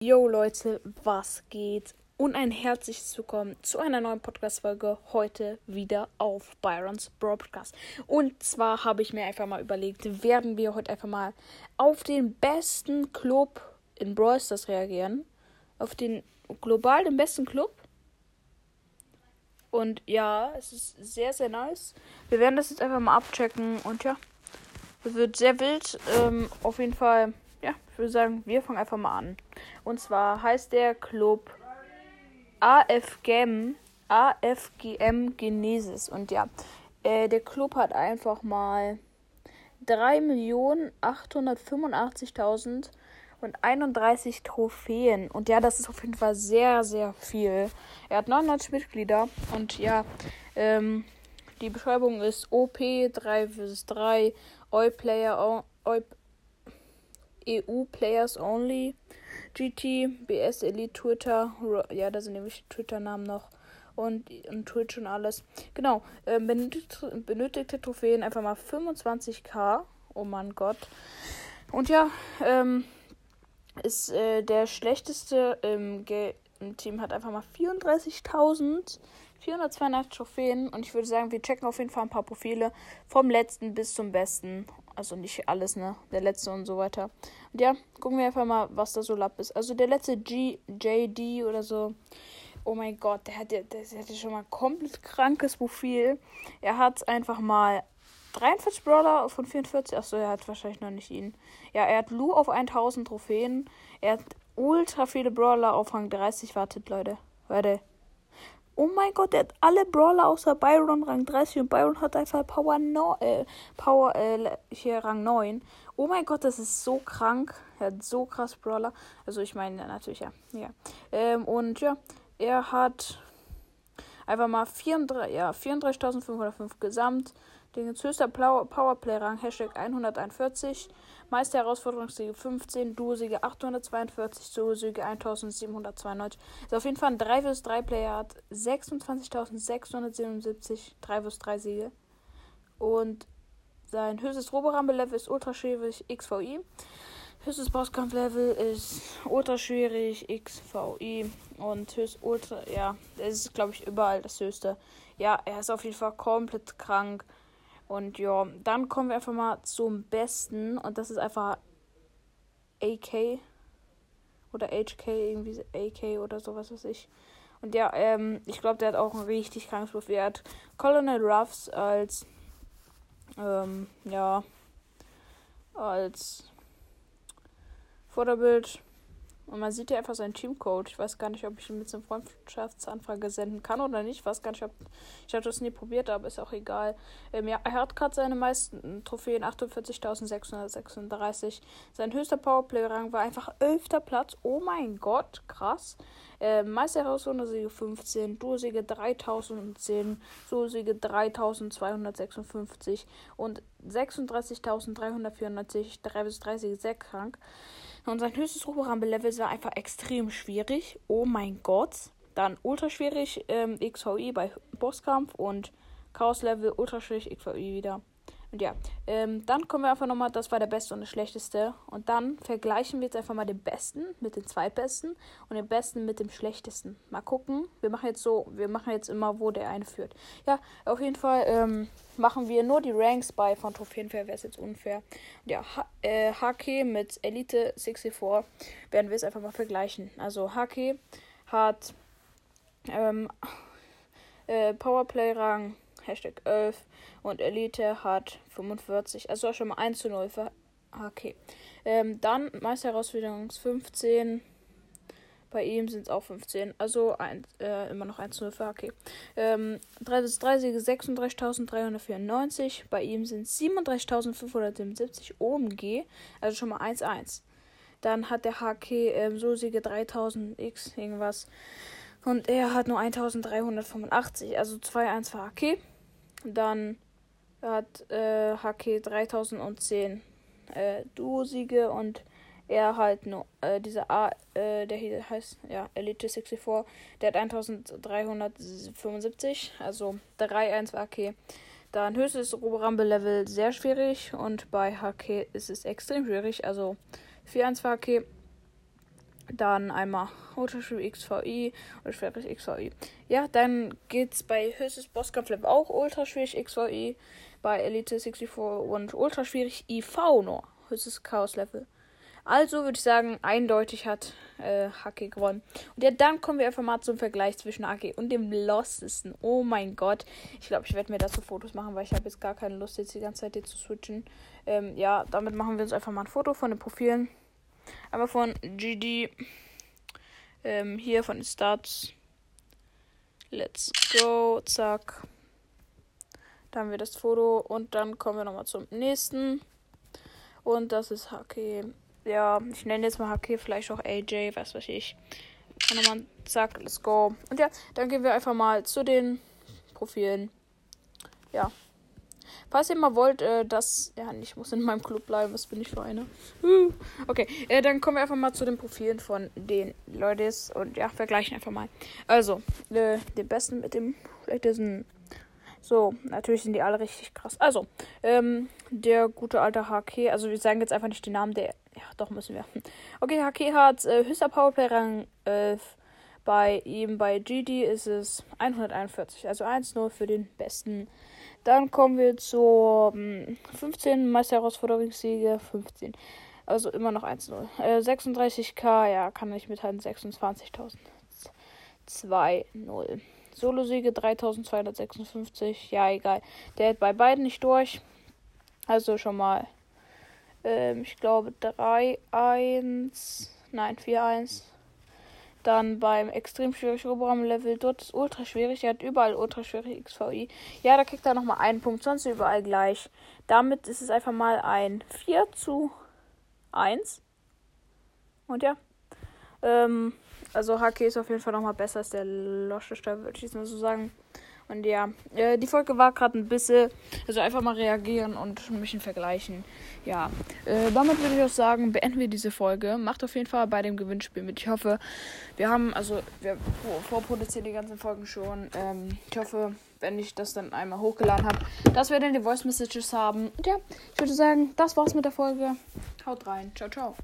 Yo Leute, was geht? Und ein herzliches Willkommen zu einer neuen Podcast-Folge heute wieder auf Byrons Broadcast. Und zwar habe ich mir einfach mal überlegt, werden wir heute einfach mal auf den besten Club in Brawl reagieren. Auf den global den besten Club. Und ja, es ist sehr, sehr nice. Wir werden das jetzt einfach mal abchecken und ja, es wird sehr wild. Ähm, auf jeden Fall ja, ich würde sagen, wir fangen einfach mal an. Und zwar heißt der Club AFGM, AFGM Genesis. Und ja, äh, der Club hat einfach mal 3.885.000 und 31 Trophäen. Und ja, das ist auf jeden Fall sehr, sehr viel. Er hat 99 Mitglieder. Und ja, ähm, die Beschreibung ist OP 3 vs 3, Oi-Player, Oi EU Players Only, GT, BS Elite Twitter, ja, da sind nämlich Twitter-Namen noch und, und Twitch und alles. Genau, ähm, benötigte, benötigte Trophäen einfach mal 25k. Oh mein Gott. Und ja, ähm, ist äh, der schlechteste im, im Team hat einfach mal 34.000. 482 Trophäen und ich würde sagen, wir checken auf jeden Fall ein paar Profile vom letzten bis zum besten also nicht alles, ne? Der letzte und so weiter. Und ja, gucken wir einfach mal, was da so lapp ist. Also der letzte G, JD oder so. Oh mein Gott, der hat ja, der, der hatte schon mal komplett krankes Profil. Er hat einfach mal 43 Brawler von 44. Achso, er hat wahrscheinlich noch nicht ihn. Ja, er hat Lu auf 1000 Trophäen. Er hat ultra viele Brawler auf Rang 30. Wartet, Leute. Warte. Oh mein Gott, der hat alle Brawler außer Byron Rang 30 und Byron hat einfach Power, no, äh, Power äh, hier Rang 9. Oh mein Gott, das ist so krank. Er hat so krass Brawler. Also ich meine natürlich, ja. ja. Ähm, und ja, er hat einfach mal 34, ja, 34.505 gesamt. Den höchster Powerplay-Rang, Hashtag 141. Meister Herausforderungssiege 15, Duo-Siege 842, Solo-Siege 1792. Ist auf jeden Fall ein 3 vs 3 Player, hat 26.677 3 vs 3 Siege. Und sein höchstes Roborampe-Level ist ultra schwierig XVI. Höchstes Bosskampf-Level ist ultra schwierig XVI. Und höchst ultra, ja, das ist glaube ich überall das höchste. Ja, er ist auf jeden Fall komplett krank. Und ja, dann kommen wir einfach mal zum Besten. Und das ist einfach AK. Oder HK, irgendwie AK oder sowas, was ich. Und ja, ähm, ich glaube, der hat auch ein richtig krankes Profil. Er hat Colonel Ruffs als, ähm, ja, als Vorderbild. Und man sieht ja einfach seinen Teamcode. Ich weiß gar nicht, ob ich ihn mit so einer Freundschaftsanfrage senden kann oder nicht. Ich weiß gar nicht, ob ich habe das nie probiert, aber ist auch egal. Ähm, ja, er hat gerade seine meisten Trophäen 48.636. Sein höchster Powerplay-Rang war einfach 11. Platz. Oh mein Gott, krass. Ähm, Meisterherausforderung 15, Dursiege 3010, Solo-Siege 3256 und 36.394, 3 bis 30 sehr krank. Und sein höchstes Roborampe-Level war einfach extrem schwierig. Oh mein Gott. Dann ultra schwierig ähm, XVI bei Bosskampf und Chaos-Level ultra schwierig XVI wieder. Und ja, ähm, dann kommen wir einfach nochmal, das war der beste und der schlechteste. Und dann vergleichen wir jetzt einfach mal den besten mit den zweitbesten und den besten mit dem schlechtesten. Mal gucken. Wir machen jetzt so, wir machen jetzt immer, wo der eine führt. Ja, auf jeden Fall ähm, machen wir nur die Ranks bei von Trophäenfair, wäre es jetzt unfair. Und ja, H äh, HK mit Elite 64 werden wir es einfach mal vergleichen. Also HK hat ähm, äh, Powerplay-Rang Hashtag 11 und Elite hat 45. Also schon mal 1 zu 0 für HK. Ähm, dann Meisterherausforderung 15. Bei ihm sind es auch 15. Also ein, äh, immer noch 1 zu 0 für HK. Ähm, 3 bis 3 Siege 36.394. Bei ihm sind es 37.577 OMG. Also schon mal 1-1. Dann hat der HK ähm, so Siege 3000x irgendwas. Und er hat nur 1385. Also 2-1 für HK. Dann hat äh, HK 3010 äh, Duo-Siege und er halt nur äh, dieser A, äh, der hier heißt ja Elite 64, der hat 1375, also 3-1 für. Dann höchstes Roborambe-Level sehr schwierig und bei HK ist es extrem schwierig, also 4-1 für. Dann einmal Ultra schwierig XVI oder schweres XVI. Ja, dann geht's bei höchstes Bosskampf Level auch Ultra schwierig XVI. Bei Elite 64 und Ultra schwierig IV nur. Höchstes Chaos Level. Also würde ich sagen, eindeutig hat äh, Haki gewonnen. Und ja, dann kommen wir einfach mal zum Vergleich zwischen Haki und dem Lostesten. Oh mein Gott. Ich glaube, ich werde mir dazu Fotos machen, weil ich habe jetzt gar keine Lust, jetzt die ganze Zeit hier zu switchen. Ähm, ja, damit machen wir uns einfach mal ein Foto von den Profilen. Einmal von GD. Ähm, hier von den Stats. Let's go. Zack. Da haben wir das Foto. Und dann kommen wir nochmal zum nächsten. Und das ist Haki ja, ich nenne jetzt mal HK, vielleicht auch AJ, was weiß ich. Und nochmal, zack, let's go. Und ja, dann gehen wir einfach mal zu den Profilen. Ja. Falls ihr mal wollt, äh, dass. Ja, ich muss in meinem Club bleiben. Was bin ich für eine? Uh, okay, äh, dann kommen wir einfach mal zu den Profilen von den Leuten und ja, vergleichen einfach mal. Also, äh, den besten mit dem ein so, natürlich sind die alle richtig krass. Also, ähm, der gute alte HK, also wir sagen jetzt einfach nicht den Namen, der. Ja, doch müssen wir. Okay, HK hat äh, höchster Powerplay Rang 11. Bei ihm, bei GD ist es 141, also 1-0 für den besten. Dann kommen wir zur ähm, 15 Meisterherausforderungssiege, 15. Also immer noch 1-0. Äh, 36k, ja, kann ich mithalten, 26.000. 2-0. Solo-Siege 3256. Ja, egal. Der hat bei beiden nicht durch. Also schon mal, ähm, ich glaube 3-1. Nein, 4-1. Dann beim extrem schwierig Roboraum Level, dort ist ultra schwierig. Er hat überall ultra schwierig XVI. Ja, da kriegt er nochmal einen Punkt, sonst überall gleich. Damit ist es einfach mal ein 4 zu 1. Und ja. Ähm, also HK ist auf jeden Fall nochmal besser als der Loschestein, würde ich jetzt mal so sagen. Und ja, äh, die Folge war gerade ein bisschen, also einfach mal reagieren und ein bisschen vergleichen. Ja, äh, damit würde ich auch sagen, beenden wir diese Folge. Macht auf jeden Fall bei dem Gewinnspiel mit. Ich hoffe, wir haben, also wir vorproduzieren die ganzen Folgen schon. Ähm, ich hoffe, wenn ich das dann einmal hochgeladen habe, dass wir dann die Voice Messages haben. Und ja, ich würde sagen, das war's mit der Folge. Haut rein. Ciao, ciao.